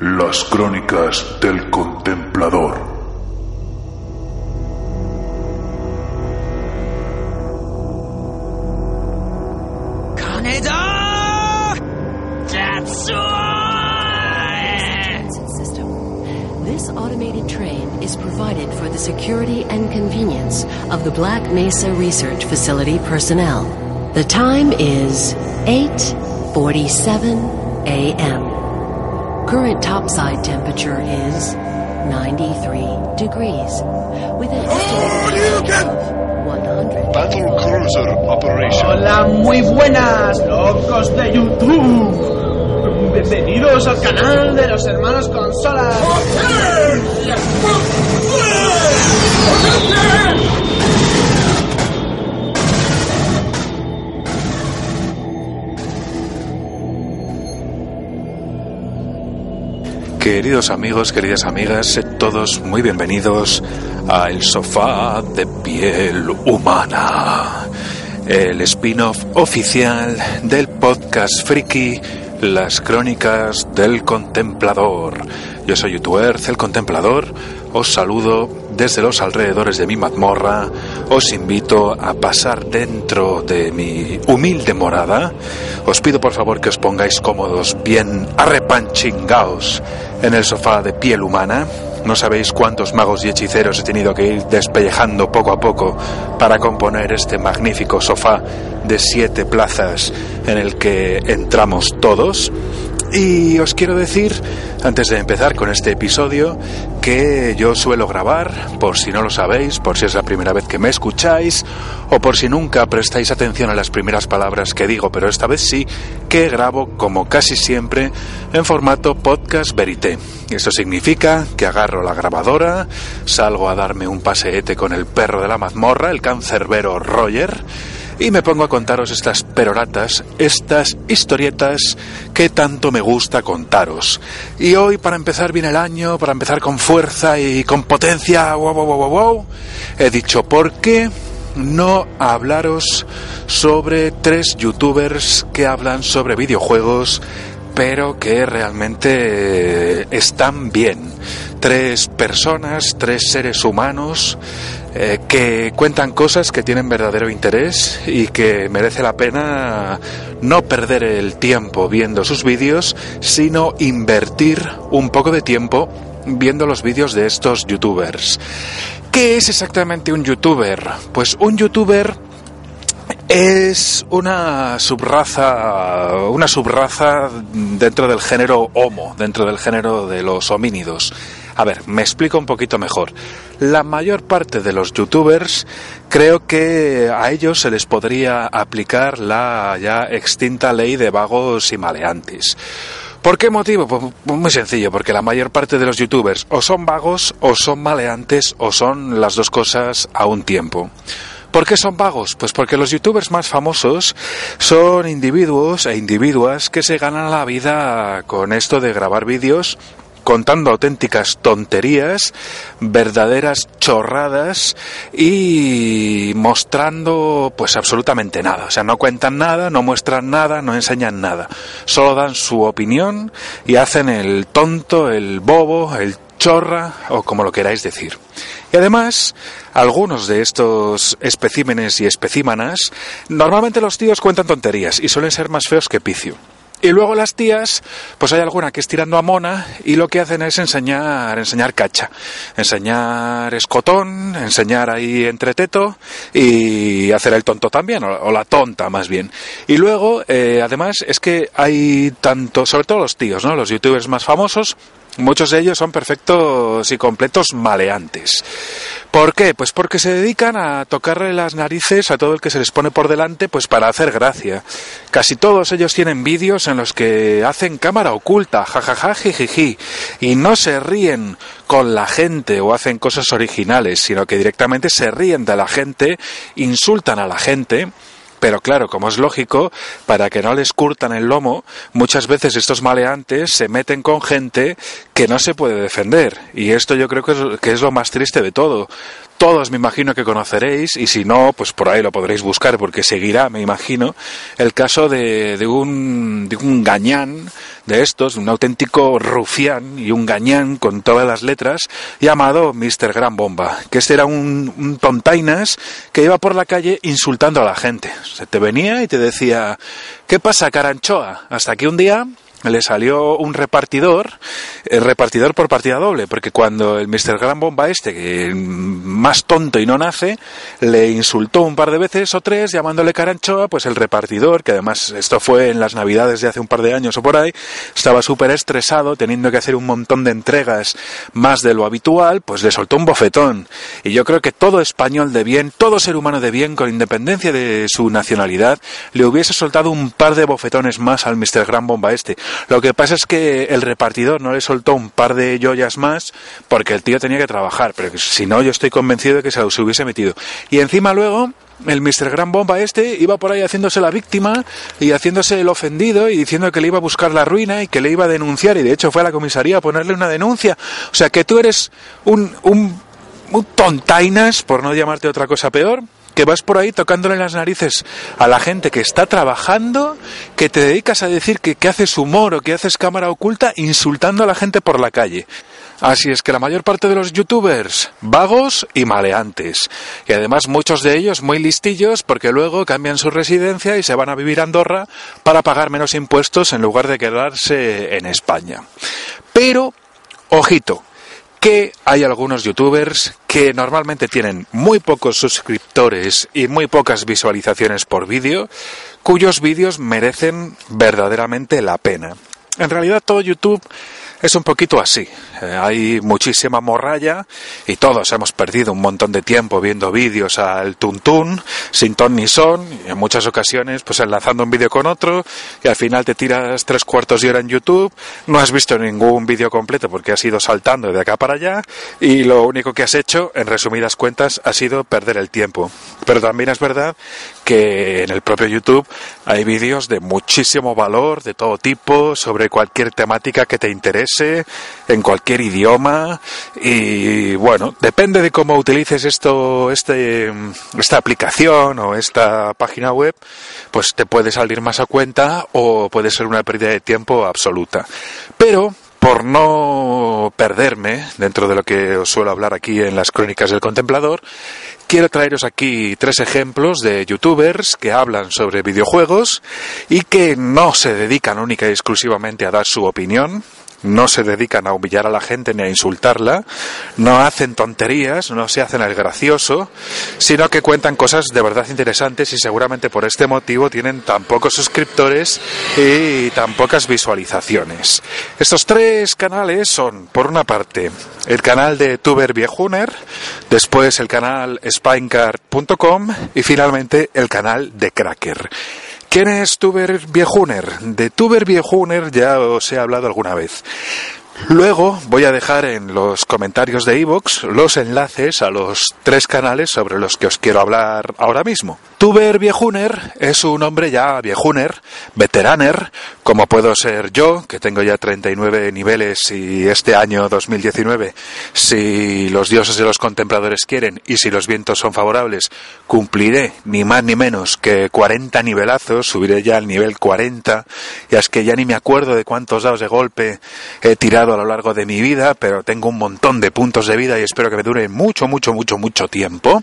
Las crónicas del contemplador. This automated train is provided for the security and convenience of the Black Mesa Research Facility personnel. The time is 8:47 a.m. Current topside temperature is 93 degrees with an estimated 100. Battle Cruiser Operation. Hola, muy buenas, locos de YouTube. Bienvenidos al canal de los hermanos consolas. Queridos amigos, queridas amigas, sed todos muy bienvenidos a El Sofá de Piel Humana, el spin-off oficial del podcast friki Las Crónicas del Contemplador. Yo soy Utuerz, el Contemplador, os saludo desde los alrededores de mi mazmorra, os invito a pasar dentro de mi humilde morada, os pido por favor que os pongáis cómodos, bien arrepanchingaos en el sofá de piel humana. No sabéis cuántos magos y hechiceros he tenido que ir despellejando poco a poco para componer este magnífico sofá de siete plazas en el que entramos todos. Y os quiero decir, antes de empezar con este episodio, que yo suelo grabar, por si no lo sabéis, por si es la primera vez que me escucháis, o por si nunca prestáis atención a las primeras palabras que digo, pero esta vez sí, que grabo, como casi siempre, en formato podcast verité. Esto significa que agarro la grabadora, salgo a darme un paseete con el perro de la mazmorra, el cancerbero Roger, y me pongo a contaros estas peroratas, estas historietas que tanto me gusta contaros. Y hoy, para empezar bien el año, para empezar con fuerza y con potencia, wow, wow, wow, wow, he dicho, ¿por qué no hablaros sobre tres youtubers que hablan sobre videojuegos? pero que realmente están bien. Tres personas, tres seres humanos eh, que cuentan cosas que tienen verdadero interés y que merece la pena no perder el tiempo viendo sus vídeos, sino invertir un poco de tiempo viendo los vídeos de estos youtubers. ¿Qué es exactamente un youtuber? Pues un youtuber es una subraza, una subraza dentro del género Homo, dentro del género de los homínidos. A ver, me explico un poquito mejor. La mayor parte de los youtubers creo que a ellos se les podría aplicar la ya extinta ley de vagos y maleantes. ¿Por qué motivo? Pues muy sencillo, porque la mayor parte de los youtubers o son vagos o son maleantes o son las dos cosas a un tiempo. ¿Por qué son vagos? Pues porque los youtubers más famosos son individuos e individuas que se ganan la vida con esto de grabar vídeos contando auténticas tonterías, verdaderas chorradas y mostrando pues absolutamente nada. O sea, no cuentan nada, no muestran nada, no enseñan nada. Solo dan su opinión y hacen el tonto, el bobo, el chorra o como lo queráis decir. Y además, algunos de estos especímenes y especímanas, normalmente los tíos cuentan tonterías y suelen ser más feos que picio. Y luego las tías, pues hay alguna que es tirando a mona y lo que hacen es enseñar, enseñar cacha, enseñar escotón, enseñar ahí entreteto y hacer el tonto también, o, la tonta más bien. Y luego, eh, además, es que hay tanto, sobre todo los tíos, ¿no? Los youtubers más famosos, Muchos de ellos son perfectos y completos maleantes. ¿Por qué? Pues porque se dedican a tocarle las narices a todo el que se les pone por delante, pues para hacer gracia. Casi todos ellos tienen vídeos en los que hacen cámara oculta, jajaja, jijiji, y no se ríen con la gente o hacen cosas originales, sino que directamente se ríen de la gente, insultan a la gente, pero claro, como es lógico, para que no les curtan el lomo, muchas veces estos maleantes se meten con gente que no se puede defender. Y esto yo creo que es, que es lo más triste de todo. Todos me imagino que conoceréis y si no, pues por ahí lo podréis buscar porque seguirá, me imagino, el caso de, de, un, de un gañán de estos, un auténtico rufián y un gañán con todas las letras, llamado Mr. Gran Bomba, que este era un, un tontainas que iba por la calle insultando a la gente. Se te venía y te decía, ¿qué pasa, caranchoa? Hasta que un día le salió un repartidor, el repartidor por partida doble, porque cuando el Mr. Gran Bomba este, que más tonto y no nace, le insultó un par de veces o tres llamándole caranchoa, pues el repartidor, que además esto fue en las navidades de hace un par de años o por ahí, estaba súper estresado, teniendo que hacer un montón de entregas más de lo habitual, pues le soltó un bofetón. Y yo creo que todo español de bien, todo ser humano de bien, con independencia de su nacionalidad, le hubiese soltado un par de bofetones más al Mr. Gran Bomba este. Lo que pasa es que el repartidor no le soltó un par de joyas más porque el tío tenía que trabajar, pero si no yo estoy convencido de que se los hubiese metido. Y encima luego el Mr. Gran Bomba este iba por ahí haciéndose la víctima y haciéndose el ofendido y diciendo que le iba a buscar la ruina y que le iba a denunciar y de hecho fue a la comisaría a ponerle una denuncia. O sea que tú eres un, un, un tontainas, por no llamarte otra cosa peor, que vas por ahí tocándole las narices a la gente que está trabajando, que te dedicas a decir que, haces humor o que haces cámara oculta insultando a la gente por la calle. Así es que la mayor parte de los youtubers, vagos y maleantes. Y además muchos de ellos muy listillos porque luego cambian su residencia y se van a vivir a Andorra para pagar menos impuestos en lugar de quedarse en España. Pero, ojito, que hay algunos youtubers que normalmente tienen muy pocos suscriptores y muy pocas visualizaciones por vídeo, cuyos vídeos merecen verdaderamente la pena. En realidad todo YouTube es un poquito así. Eh, hay muchísima morralla y todos hemos perdido un montón de tiempo viendo vídeos al tuntún, sin ton ni son, y en muchas ocasiones pues enlazando un vídeo con otro y al final te tiras tres cuartos de hora en YouTube, no has visto ningún vídeo completo porque has ido saltando de acá para allá y lo único que has hecho, en resumidas cuentas, ha sido perder el tiempo. Pero también es verdad que en el propio YouTube hay vídeos de muchísimo valor, de todo tipo, sobre cualquier temática que te interese, en cualquier idioma y bueno, depende de cómo utilices esto, este, esta aplicación o esta página web, pues te puede salir más a cuenta o puede ser una pérdida de tiempo absoluta. Pero por no perderme dentro de lo que os suelo hablar aquí en las crónicas del contemplador, quiero traeros aquí tres ejemplos de youtubers que hablan sobre videojuegos y que no se dedican única y exclusivamente a dar su opinión, no se dedican a humillar a la gente ni a insultarla, no hacen tonterías, no se hacen el gracioso, sino que cuentan cosas de verdad interesantes y seguramente por este motivo tienen tan pocos suscriptores y tan pocas visualizaciones. Estos tres canales son, por una parte, el canal de Tuber Viejuner, después el canal spinecard.com y finalmente el canal de Cracker. ¿Quién es Tuber Viejuner? De Tuber Viejuner ya os he hablado alguna vez. Luego voy a dejar en los comentarios de iVoox los enlaces a los tres canales sobre los que os quiero hablar ahora mismo. Tuber Viejuner es un hombre ya viejuner, veteraner, como puedo ser yo, que tengo ya 39 niveles y este año 2019, si los dioses de los contempladores quieren y si los vientos son favorables, cumpliré ni más ni menos que 40 nivelazos, subiré ya al nivel 40, y es que ya ni me acuerdo de cuántos dados de golpe he tirado a lo largo de mi vida, pero tengo un montón de puntos de vida y espero que me dure mucho, mucho, mucho, mucho tiempo.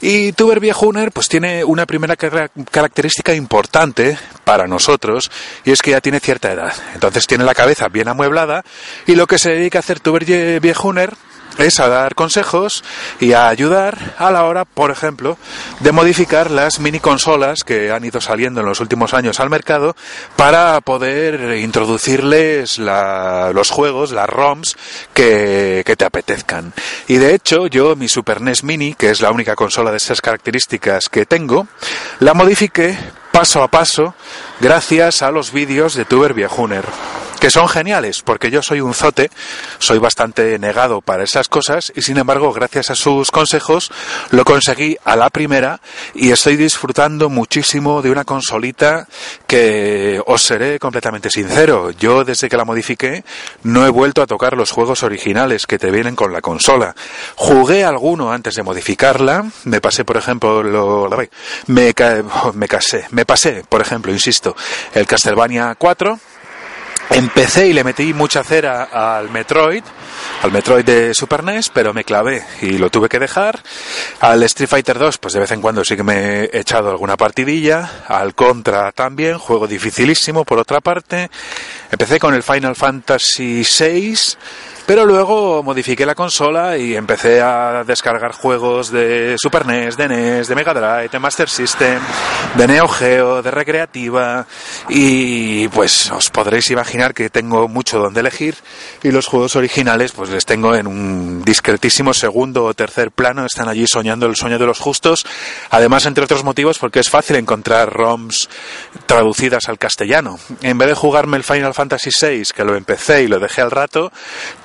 Y Tuber Viejuner pues tiene una primera característica importante para nosotros y es que ya tiene cierta edad. Entonces tiene la cabeza bien amueblada y lo que se dedica a hacer Tuber Viejuner es a dar consejos y a ayudar a la hora, por ejemplo, de modificar las mini consolas que han ido saliendo en los últimos años al mercado para poder introducirles la, los juegos, las ROMs que, que, te apetezcan. Y de hecho, yo mi Super NES Mini, que es la única consola de esas características que tengo, la modifiqué paso a paso gracias a los vídeos de Tuber Viejuner. Que son geniales, porque yo soy un zote, soy bastante negado para esas cosas y sin embargo, gracias a sus consejos, lo conseguí a la primera y estoy disfrutando muchísimo de una consolita que os seré completamente sincero, yo desde que la modifiqué no he vuelto a tocar los juegos originales que te vienen con la consola. Jugué alguno antes de modificarla, me pasé por ejemplo, lo, me, me casé, me pasé, por ejemplo, insisto, el Castlevania 4, Empecé y le metí mucha cera al Metroid, al Metroid de Super NES, pero me clavé y lo tuve que dejar. Al Street Fighter 2, pues de vez en cuando sí que me he echado alguna partidilla. Al Contra también, juego dificilísimo por otra parte. Empecé con el Final Fantasy 6 pero luego modifiqué la consola y empecé a descargar juegos de Super NES, de NES, de Mega Drive, de Master System, de Neo Geo, de Recreativa. Y pues os podréis imaginar que tengo mucho donde elegir. Y los juegos originales pues les tengo en un discretísimo segundo o tercer plano, están allí soñando el sueño de los justos, además entre otros motivos porque es fácil encontrar ROMs traducidas al castellano. En vez de jugarme el Final Fantasy VI, que lo empecé y lo dejé al rato,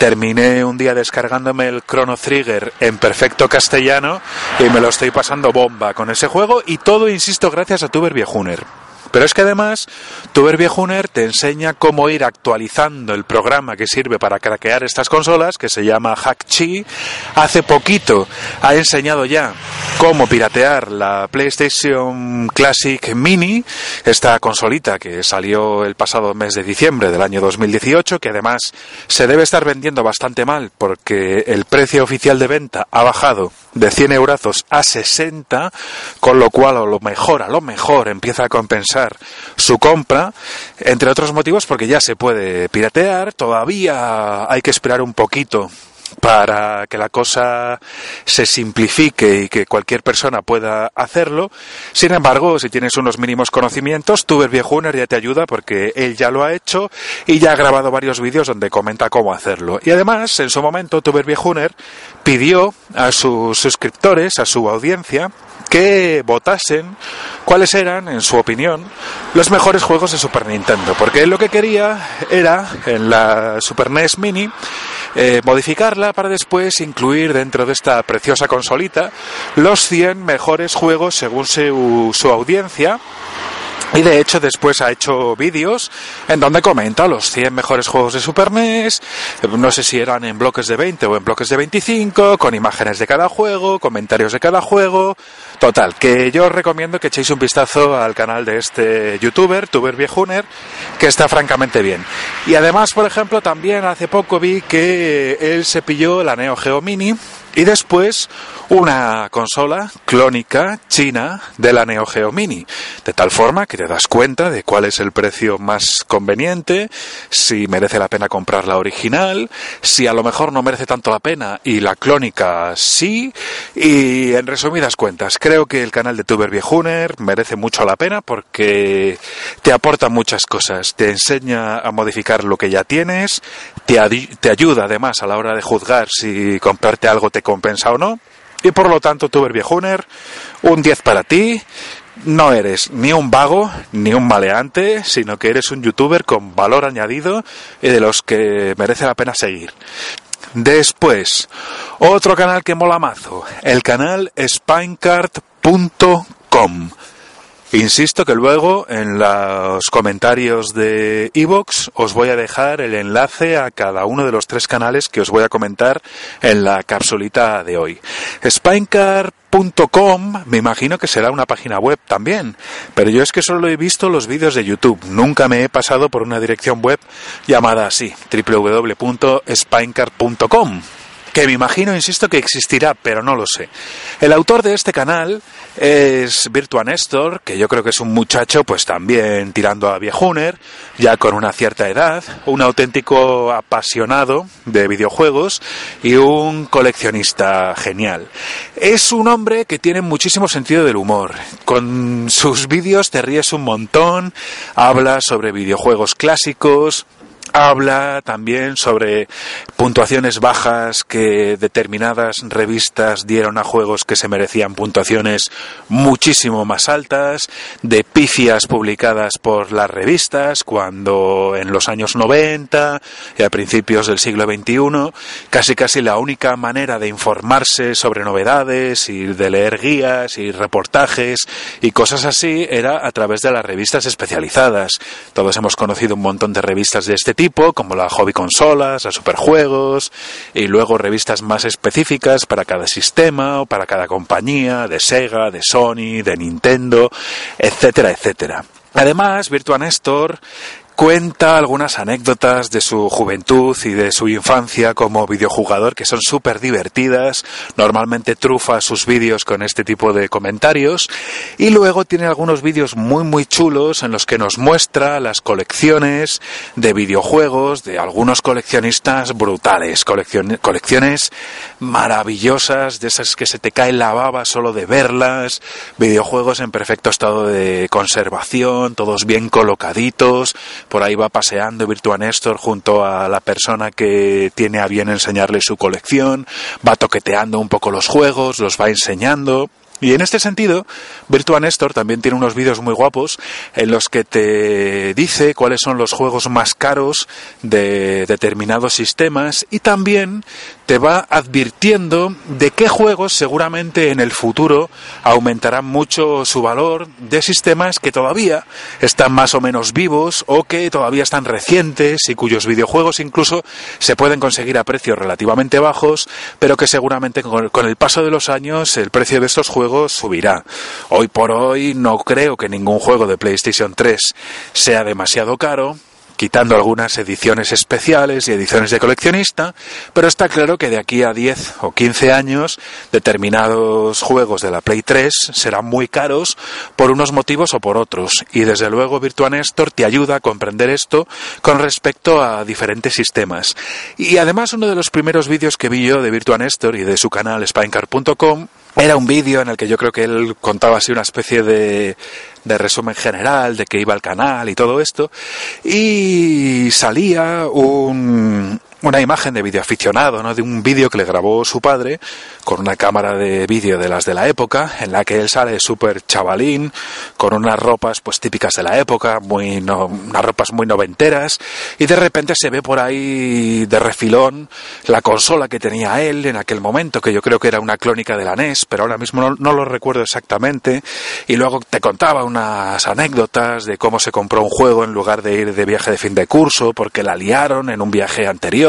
terminé un día descargándome el Chrono Trigger en perfecto castellano y me lo estoy pasando bomba con ese juego y todo, insisto, gracias a Tuber Viejuner. Pero es que además, Tuber Viejuner te enseña cómo ir actualizando el programa que sirve para craquear estas consolas, que se llama HackChi. Hace poquito ha enseñado ya cómo piratear la PlayStation Classic Mini, esta consolita que salió el pasado mes de diciembre del año 2018, que además se debe estar vendiendo bastante mal porque el precio oficial de venta ha bajado de 100 euros a 60, con lo cual a lo mejor, a lo mejor empieza a compensar su compra, entre otros motivos porque ya se puede piratear, todavía hay que esperar un poquito para que la cosa se simplifique y que cualquier persona pueda hacerlo. Sin embargo, si tienes unos mínimos conocimientos, Tuber Viejuner ya te ayuda porque él ya lo ha hecho y ya ha grabado varios vídeos donde comenta cómo hacerlo. Y además, en su momento, Tuber Viejuner pidió a sus suscriptores, a su audiencia, que votasen cuáles eran, en su opinión, los mejores juegos de Super Nintendo. Porque él lo que quería era, en la Super NES Mini, eh, modificarla para después incluir dentro de esta preciosa consolita los 100 mejores juegos según su, su audiencia y de hecho después ha hecho vídeos en donde comenta los 100 mejores juegos de Super NES, no sé si eran en bloques de 20 o en bloques de 25, con imágenes de cada juego, comentarios de cada juego. Total, que yo os recomiendo que echéis un vistazo al canal de este youtuber, Tuber Viejuner, que está francamente bien. Y además, por ejemplo, también hace poco vi que él se pilló la Neo Geo Mini y después una consola clónica china de la Neo Geo Mini, de tal forma que te das cuenta de cuál es el precio más conveniente, si merece la pena comprar la original, si a lo mejor no merece tanto la pena y la clónica sí, y en resumidas cuentas, creo que el canal de Tuber Viejuner merece mucho la pena porque te aporta muchas cosas, te enseña a modificar lo que ya tienes, te, te ayuda además a la hora de juzgar si comprarte algo te compensa o no. Y por lo tanto, Tuber Viejuner, un 10 para ti. No eres ni un vago ni un maleante, sino que eres un youtuber con valor añadido y de los que merece la pena seguir. Después, otro canal que mola mazo, el canal spinecart.com. Insisto que luego en los comentarios de Evox os voy a dejar el enlace a cada uno de los tres canales que os voy a comentar en la capsulita de hoy. Spinecart.com me imagino que será una página web también, pero yo es que solo he visto los vídeos de YouTube, nunca me he pasado por una dirección web llamada así, www.spinecart.com que me imagino, insisto, que existirá, pero no lo sé. El autor de este canal es Virtua Nestor, que yo creo que es un muchacho, pues también tirando a viejuner, ya con una cierta edad, un auténtico apasionado de videojuegos y un coleccionista genial. Es un hombre que tiene muchísimo sentido del humor. Con sus vídeos te ríes un montón, habla sobre videojuegos clásicos, habla también sobre puntuaciones bajas que determinadas revistas dieron a juegos que se merecían puntuaciones muchísimo más altas, de pifias publicadas por las revistas cuando en los años 90 y a principios del siglo XXI casi casi la única manera de informarse sobre novedades y de leer guías y reportajes y cosas así era a través de las revistas especializadas. Todos hemos conocido un montón de revistas de este tipo, como la Hobby Consolas, la Superjuegos, y luego revistas más específicas para cada sistema o para cada compañía, de Sega, de Sony, de Nintendo, etcétera, etcétera. Además, Virtua Nestor cuenta algunas anécdotas de su juventud y de su infancia como videojugador que son súper divertidas. Normalmente trufa sus vídeos con este tipo de comentarios. Y luego tiene algunos vídeos muy muy chulos en los que nos muestra las colecciones de videojuegos de algunos coleccionistas brutales. colecciones maravillosas, de esas que se te cae la baba solo de verlas. Videojuegos en perfecto estado de conservación, todos bien colocaditos por ahí va paseando Virtua Néstor junto a la persona que tiene a bien enseñarle su colección, va toqueteando un poco los juegos, los va enseñando. Y en este sentido, Virtua Néstor también tiene unos vídeos muy guapos en los que te dice cuáles son los juegos más caros de determinados sistemas y también te va advirtiendo de qué juegos seguramente en el futuro aumentarán mucho su valor de sistemas que todavía están más o menos vivos o que todavía están recientes y cuyos videojuegos incluso se pueden conseguir a precios relativamente bajos, pero que seguramente con el paso de los años el precio de estos juegos subirá. Hoy por hoy no creo que ningún juego de PlayStation 3 sea demasiado caro, quitando algunas ediciones especiales y ediciones de coleccionista, pero está claro que de aquí a 10 o 15 años determinados juegos de la Play 3 serán muy caros por unos motivos o por otros, y desde luego Virtua Nestor te ayuda a comprender esto con respecto a diferentes sistemas. Y además uno de los primeros vídeos que vi yo de Virtua Nestor y de su canal Spinecar.com era un vídeo en el que yo creo que él contaba así una especie de, de resumen general de que iba al canal y todo esto. Y salía un, una imagen de videoaficionado, ¿no? De un vídeo que le grabó su padre con una cámara de vídeo de las de la época, en la que él sale súper chavalín, con unas ropas pues típicas de la época, muy no, unas ropas muy noventeras, y de repente se ve por ahí de refilón la consola que tenía él en aquel momento, que yo creo que era una clónica de la NES, pero ahora mismo no, no lo recuerdo exactamente, y luego te contaba unas anécdotas de cómo se compró un juego en lugar de ir de viaje de fin de curso, porque la liaron en un viaje anterior,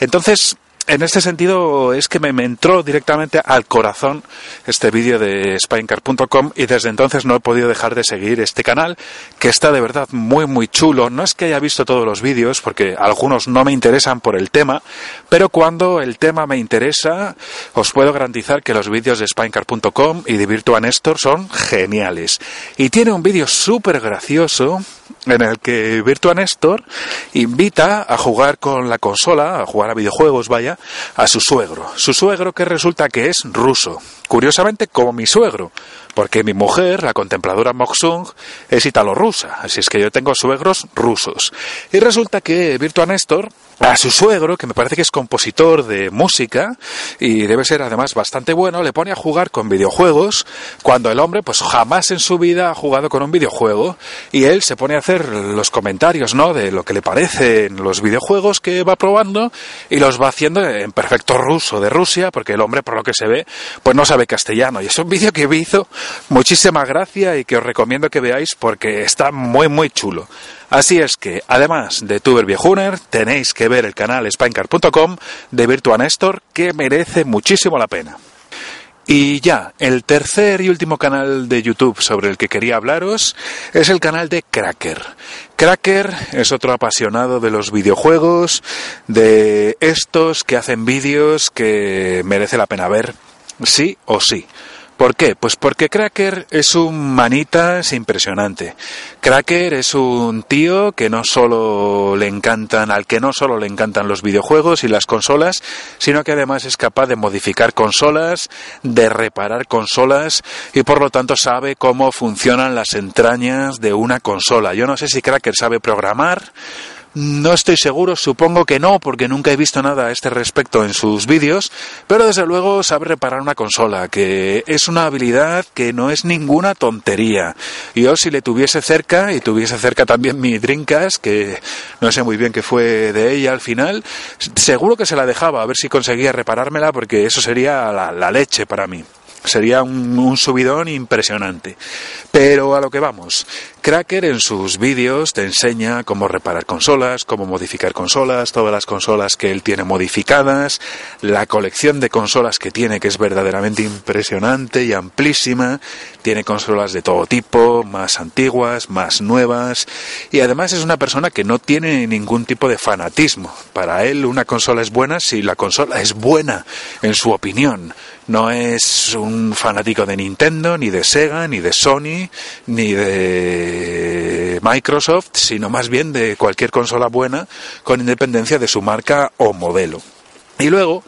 entonces, en este sentido es que me, entró directamente al corazón este vídeo de spinecar.com y desde entonces no he podido dejar de seguir este canal que está de verdad muy muy chulo. No es que haya visto todos los vídeos porque algunos no me interesan por el tema, pero cuando el tema me interesa os puedo garantizar que los vídeos de spinecar.com y de Virtua Nestor son geniales. Y tiene un vídeo súper gracioso en el que Virtua Nestor invita a jugar con la consola, a jugar a videojuegos, vaya, a su suegro. Su suegro que resulta que es ruso. Curiosamente, como mi suegro, porque mi mujer, la contempladora Moksung, es italo-rusa, así es que yo tengo suegros rusos. Y resulta que Virtua Nestor a su suegro, que me parece que es compositor de música y debe ser además bastante bueno, le pone a jugar con videojuegos cuando el hombre pues jamás en su vida ha jugado con un videojuego y él se pone a hacer los comentarios, ¿no? de lo que le parecen los videojuegos que va probando y los va haciendo en perfecto ruso de Rusia, porque el hombre por lo que se ve pues no sabe castellano y es un vídeo que me hizo muchísima gracia y que os recomiendo que veáis porque está muy muy chulo. Así es que, además de Tuber Viejuner, tenéis que ver el canal spinecar.com de Virtua Nestor, que merece muchísimo la pena. Y ya, el tercer y último canal de YouTube sobre el que quería hablaros es el canal de Cracker. Cracker es otro apasionado de los videojuegos, de estos que hacen vídeos que merece la pena ver, sí o sí. ¿Por qué? Pues porque Cracker es un manitas impresionante. Cracker es un tío que no solo le encantan, al que no solo le encantan los videojuegos y las consolas, sino que además es capaz de modificar consolas, de reparar consolas y por lo tanto sabe cómo funcionan las entrañas de una consola. Yo no sé si Cracker sabe programar, No estoy seguro, supongo que no, porque nunca he visto nada a este respecto en sus vídeos, pero desde luego sabe reparar una consola, que es una habilidad que no es ninguna tontería. Yo si le tuviese cerca, y tuviese cerca también mi Dreamcast, que no sé muy bien qué fue de ella al final, seguro que se la dejaba, a ver si conseguía reparármela, porque eso sería la, la leche para mí. Sería un, un, subidón impresionante. Pero a lo que vamos. Cracker en sus vídeos te enseña cómo reparar consolas, cómo modificar consolas, todas las consolas que él tiene modificadas, la colección de consolas que tiene que es verdaderamente impresionante y amplísima. Tiene consolas de todo tipo, más antiguas, más nuevas. Y además es una persona que no tiene ningún tipo de fanatismo. Para él una consola es buena si la consola es buena, en su opinión no es un fanático de Nintendo, ni de Sega, ni de Sony, ni de Microsoft, sino más bien de cualquier consola buena con independencia de su marca o modelo. Y luego,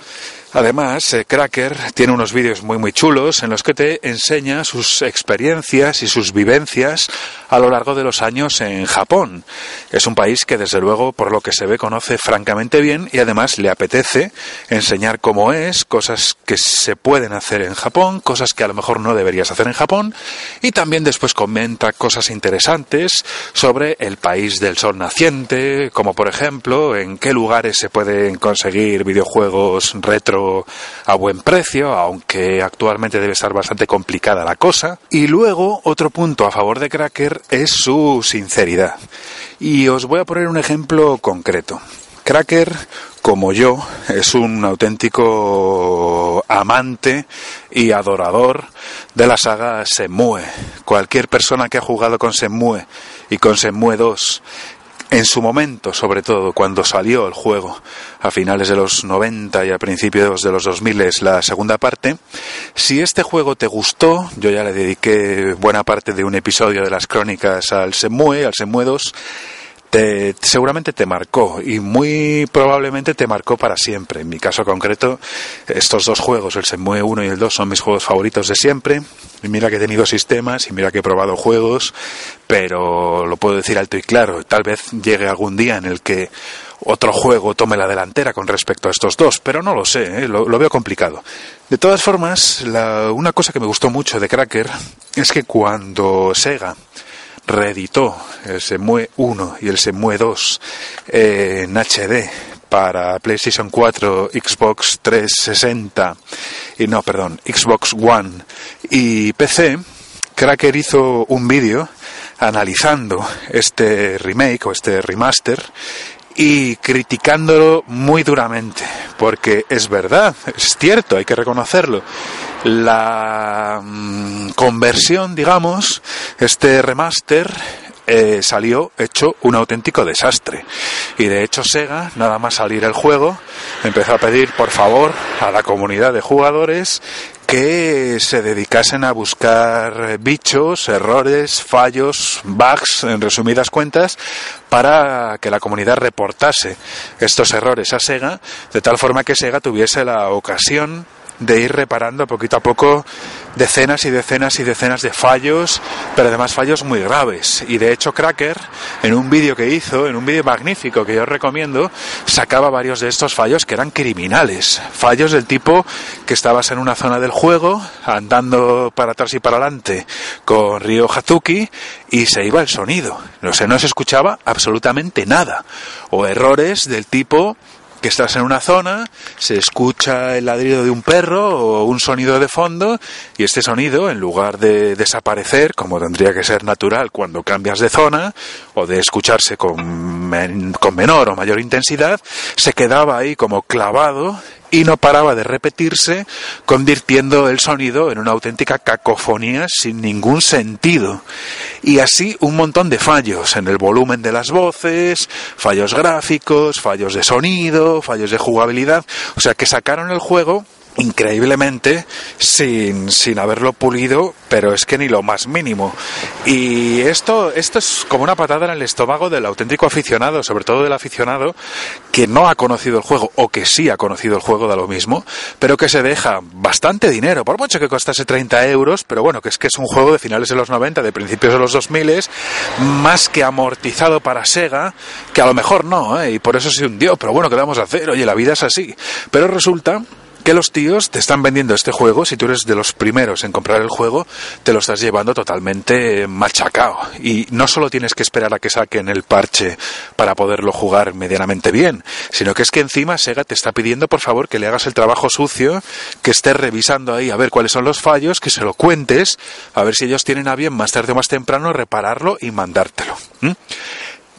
Además, eh, Cracker tiene unos vídeos muy muy chulos en los que te enseña sus experiencias y sus vivencias a lo largo de los años en Japón. Es un país que desde luego, por lo que se ve, conoce francamente bien y además le apetece enseñar cómo es, cosas que se pueden hacer en Japón, cosas que a lo mejor no deberías hacer en Japón y también después comenta cosas interesantes sobre el país del sol naciente, como por ejemplo en qué lugares se pueden conseguir videojuegos retro a buen precio, aunque actualmente debe estar bastante complicada la cosa. Y luego, otro punto a favor de Cracker es su sinceridad. Y os voy a poner un ejemplo concreto. Cracker, como yo, es un auténtico amante y adorador de la saga Semue. Cualquier persona que ha jugado con Semue y con Semue 2 en su momento, sobre todo cuando salió el juego a finales de los 90 y a principios de los 2000 es la segunda parte, si este juego te gustó, yo ya le dediqué buena parte de un episodio de las crónicas al Semue, al Semue 2, te, seguramente te marcó y muy probablemente te marcó para siempre. En mi caso concreto, estos dos juegos, el Semue 1 y el 2, son mis juegos favoritos de siempre. Y mira que he tenido sistemas y mira que he probado juegos, pero lo puedo decir alto y claro, tal vez llegue algún día en el que otro juego tome la delantera con respecto a estos dos, pero no lo sé, ¿eh? lo, lo, veo complicado. De todas formas, la, una cosa que me gustó mucho de Cracker es que cuando Sega reeditó el Semue 1 y el Semue 2 eh, en HD para PlayStation 4, Xbox 360 y no, perdón, Xbox One y PC, Cracker hizo un vídeo analizando este remake o este remaster y criticándolo muy duramente, porque es verdad, es cierto, hay que reconocerlo. La mmm, conversión, digamos, este remaster eh, salió hecho un auténtico desastre. Y de hecho Sega, nada más salir el juego, empezó a pedir por favor a la comunidad de jugadores que se dedicasen a buscar bichos, errores, fallos, bugs, en resumidas cuentas, para que la comunidad reportase estos errores a Sega, de tal forma que Sega tuviese la ocasión de ir reparando poquito a poco decenas y decenas y decenas de fallos, pero además fallos muy graves. Y de hecho Cracker, en un vídeo que hizo, en un vídeo magnífico que yo recomiendo, sacaba varios de estos fallos que eran criminales. Fallos del tipo que estabas en una zona del juego, andando para atrás y para adelante con Ryo Hazuki y se iba el sonido. No sé, no se escuchaba absolutamente nada. O errores del tipo que estás en una zona, se escucha el ladrido de un perro o un sonido de fondo y este sonido, en lugar de desaparecer, como tendría que ser natural cuando cambias de zona, o de escucharse con, men con menor o mayor intensidad, se quedaba ahí como clavado y no paraba de repetirse, convirtiendo el sonido en una auténtica cacofonía sin ningún sentido. Y así un montón de fallos en el volumen de las voces, fallos gráficos, fallos de sonido, fallos de jugabilidad. O sea que sacaron el juego increíblemente sin, sin haberlo pulido, pero es que ni lo más mínimo. Y esto, esto es como una patada en el estómago del auténtico aficionado, sobre todo del aficionado que no ha conocido el juego o que sí ha conocido el juego de lo mismo, pero que se deja bastante dinero, por mucho que costase 30 euros, pero bueno, que es que es un juego de finales de los 90, de principios de los 2000, más que amortizado para Sega, que a lo mejor no, ¿eh? y por eso se hundió, pero bueno, ¿qué vamos a hacer? Oye, la vida es así. Pero resulta que los tíos te están vendiendo este juego, si tú eres de los primeros en comprar el juego, te lo estás llevando totalmente machacado. Y no solo tienes que esperar a que saquen el parche para poderlo jugar medianamente bien, sino que es que encima Sega te está pidiendo por favor que le hagas el trabajo sucio, que estés revisando ahí a ver cuáles son los fallos, que se lo cuentes, a ver si ellos tienen a bien más tarde o más temprano repararlo y mandártelo.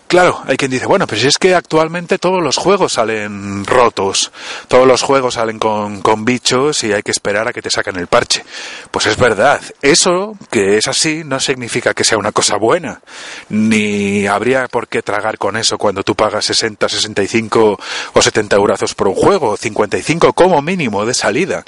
Claro, hay quien dice, bueno, pero si es que actualmente todos los juegos salen rotos, todos los juegos salen con, con, bichos y hay que esperar a que te saquen el parche. Pues es verdad, eso que es así no significa que sea una cosa buena, ni habría por qué tragar con eso cuando tú pagas 60, 65 o 70 euros por un juego, 55 como mínimo de salida.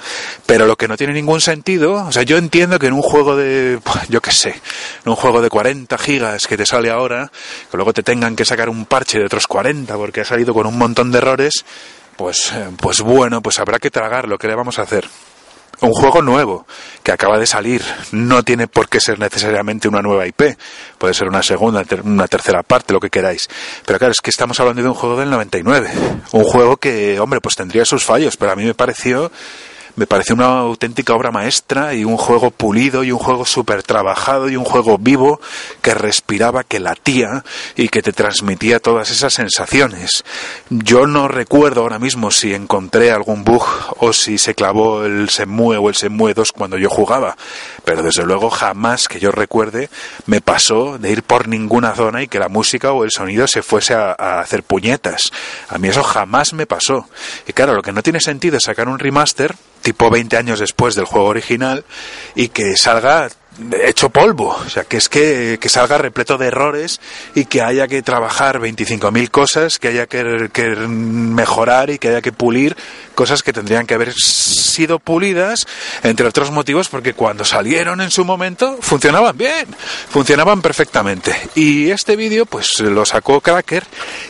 Pero lo que no tiene ningún sentido, o sea, yo entiendo que en un juego de, yo qué sé, en un juego de 40 gigas que te sale ahora, que luego te que sacar un parche de otros 40 porque ha salido con un montón de errores, pues, pues bueno, pues habrá que tragar lo que le vamos a hacer. Un juego nuevo que acaba de salir no tiene por qué ser necesariamente una nueva IP, puede ser una segunda, una tercera parte, lo que queráis. Pero claro, es que estamos hablando de un juego del 99, un juego que, hombre, pues tendría sus fallos, pero a mí me pareció me parece una auténtica obra maestra y un juego pulido y un juego súper trabajado y un juego vivo que respiraba, que latía y que te transmitía todas esas sensaciones. Yo no recuerdo ahora mismo si encontré algún bug o si se clavó el Semue o el Semue 2 cuando yo jugaba, pero desde luego jamás que yo recuerde me pasó de ir por ninguna zona y que la música o el sonido se fuese a, a hacer puñetas. A mí eso jamás me pasó. Y claro, lo que no tiene sentido es sacar un remaster tipo 20 años después del juego original y que salga hecho polvo, o sea, que es que, que salga repleto de errores y que haya que trabajar 25.000 cosas, que haya que, que, mejorar y que haya que pulir cosas que tendrían que haber sido pulidas, entre otros motivos, porque cuando salieron en su momento funcionaban bien, funcionaban perfectamente. Y este vídeo, pues lo sacó Cracker,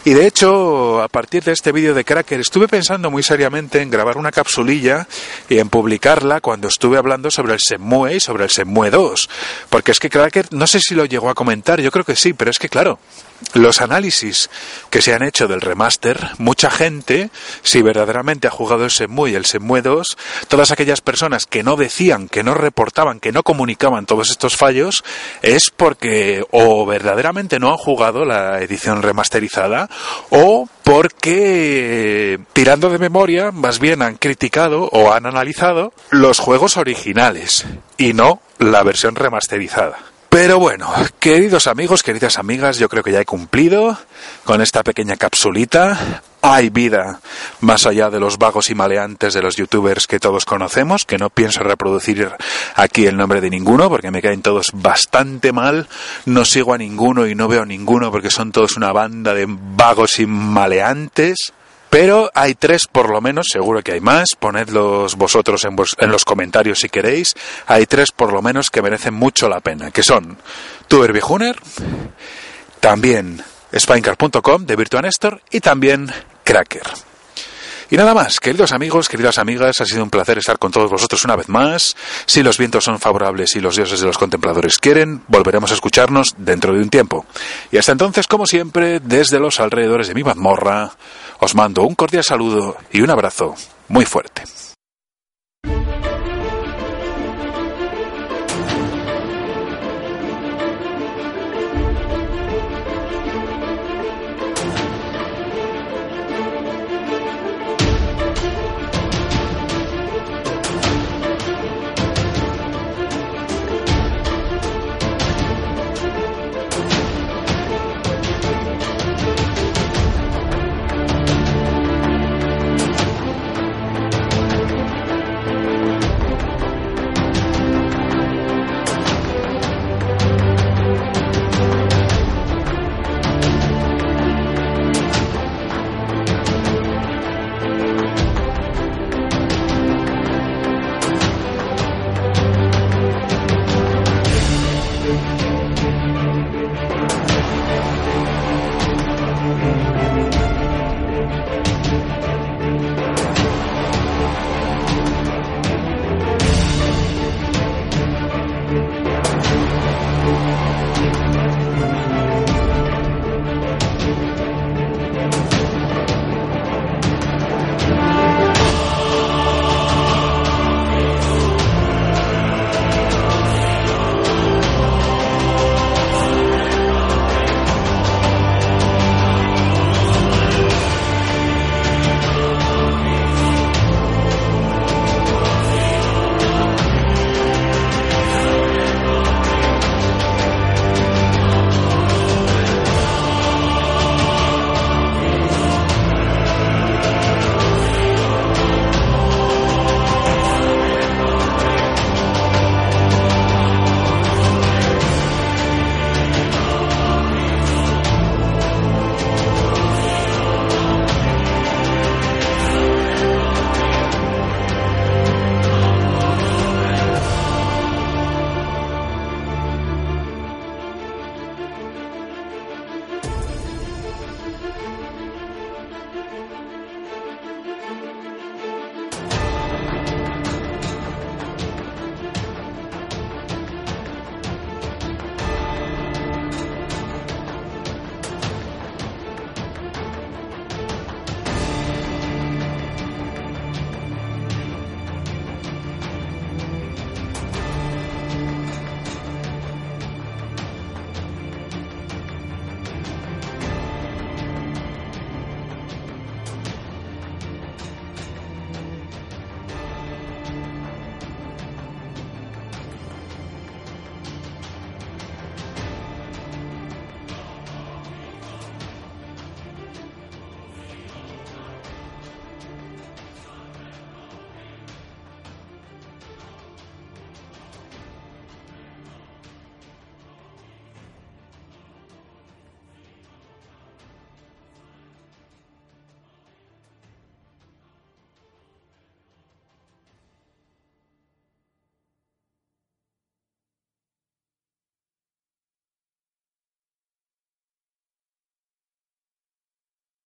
y de hecho, a partir de este vídeo de Cracker, estuve pensando muy seriamente en grabar una capsulilla y en publicarla cuando estuve hablando sobre el Semue y sobre el Semue 2. Porque es que Cracker, no sé si lo llegó a comentar, yo creo que sí, pero es que claro, los análisis que se han hecho del remaster, mucha gente, si verdaderamente ha jugado el Semue y el Semue 2, todas aquellas personas que no decían, que no reportaban, que no comunicaban todos estos fallos, es porque o verdaderamente no han jugado la edición remasterizada o porque, tirando de memoria, más bien han criticado o han analizado los juegos originales y no la versión remasterizada. Pero bueno, queridos amigos, queridas amigas, yo creo que ya he cumplido con esta pequeña capsulita. Hay vida más allá de los vagos y maleantes de los youtubers que todos conocemos, que no pienso reproducir aquí el nombre de ninguno porque me caen todos bastante mal. No sigo a ninguno y no veo a ninguno porque son todos una banda de vagos y maleantes. Pero hay tres por lo menos, seguro que hay más, ponedlos vosotros en, en, los comentarios si queréis, hay tres por lo menos que merecen mucho la pena, que son Tuber también Spinecart.com de Virtua Nestor y también Cracker. Y nada más, queridos amigos, queridas amigas, ha sido un placer estar con todos vosotros una vez más. Si los vientos son favorables y los dioses de los contempladores quieren, volveremos a escucharnos dentro de un tiempo. Y hasta entonces, como siempre, desde los alrededores de mi mazmorra, os mando un cordial saludo y un abrazo muy fuerte.